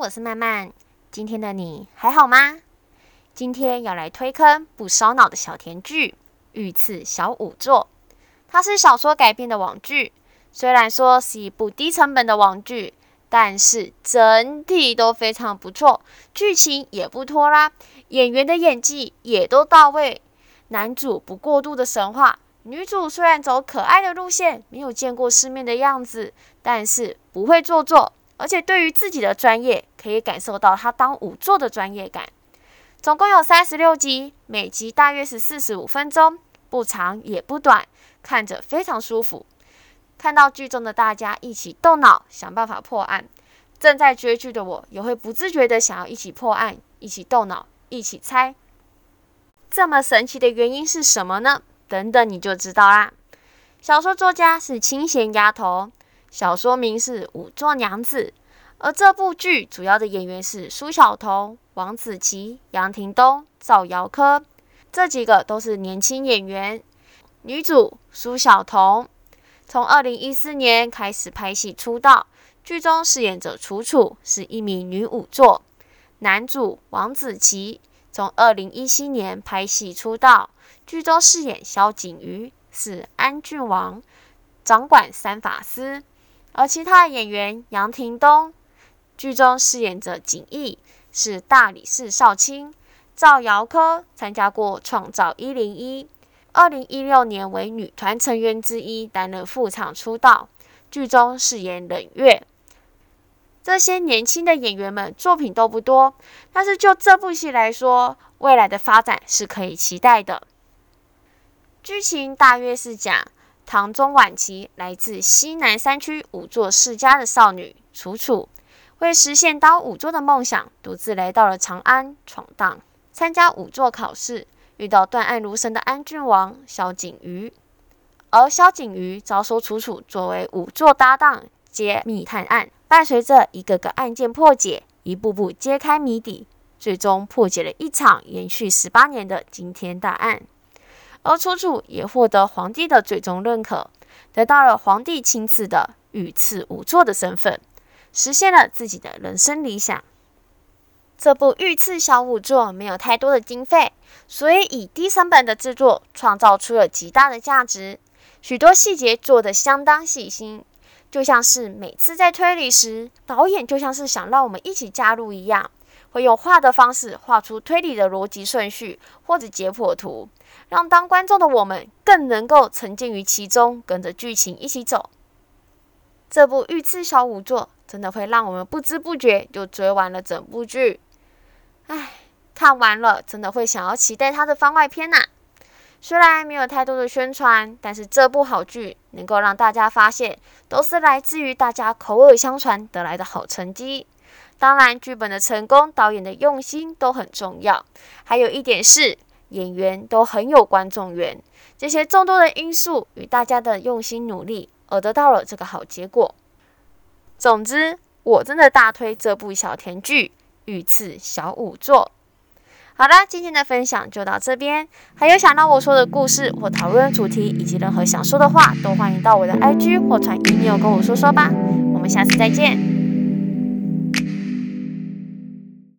我是曼曼。今天的你还好吗？今天要来推坑不烧脑的小甜剧《御赐小仵作》。它是小说改编的网剧，虽然说是一部低成本的网剧，但是整体都非常不错，剧情也不拖拉，演员的演技也都到位。男主不过度的神话，女主虽然走可爱的路线，没有见过世面的样子，但是不会做作。而且对于自己的专业，可以感受到他当仵作的专业感。总共有三十六集，每集大约是四十五分钟，不长也不短，看着非常舒服。看到剧中的大家一起动脑想办法破案，正在追剧的我也会不自觉的想要一起破案，一起动脑，一起猜。这么神奇的原因是什么呢？等等你就知道啦。小说作家是清闲丫头。小说名是《仵作娘子》，而这部剧主要的演员是苏小彤、王子琪、杨廷东、赵瑶珂，这几个都是年轻演员。女主苏小彤从二零一四年开始拍戏出道，剧中饰演者楚楚是一名女仵作。男主王子琪从二零一七年拍戏出道，剧中饰演萧景瑜是安郡王，掌管三法司。而其他演员杨廷东，剧中饰演着景逸，是大理寺少卿；赵瑶珂参加过《创造一零一》，二零一六年为女团成员之一，担任副场出道，剧中饰演冷月。这些年轻的演员们作品都不多，但是就这部戏来说，未来的发展是可以期待的。剧情大约是讲。唐中晚期，来自西南山区五座世家的少女楚楚，为实现当仵作的梦想，独自来到了长安闯荡，参加仵作考试，遇到断案如神的安郡王萧景瑜，而萧景瑜招收楚楚作为仵作搭档，揭秘探案，伴随着一个个案件破解，一步步揭开谜底，最终破解了一场延续十八年的惊天大案。而楚楚也获得皇帝的最终认可，得到了皇帝亲赐的御赐仵作的身份，实现了自己的人生理想。这部御赐小仵作没有太多的经费，所以以低成本的制作，创造出了极大的价值。许多细节做得相当细心，就像是每次在推理时，导演就像是想让我们一起加入一样。会用画的方式画出推理的逻辑顺序或者解剖图，让当观众的我们更能够沉浸于其中，跟着剧情一起走。这部御赐小仵作真的会让我们不知不觉就追完了整部剧。唉，看完了真的会想要期待它的番外篇呐。虽然没有太多的宣传，但是这部好剧能够让大家发现，都是来自于大家口耳相传得来的好成绩。当然，剧本的成功、导演的用心都很重要。还有一点是，演员都很有观众缘。这些众多的因素与大家的用心努力，而得到了这个好结果。总之，我真的大推这部小甜剧《御赐小仵作》。好啦，今天的分享就到这边。还有想让我说的故事或讨论主题，以及任何想说的话，都欢迎到我的 IG 或传 email 跟我说说吧。我们下次再见。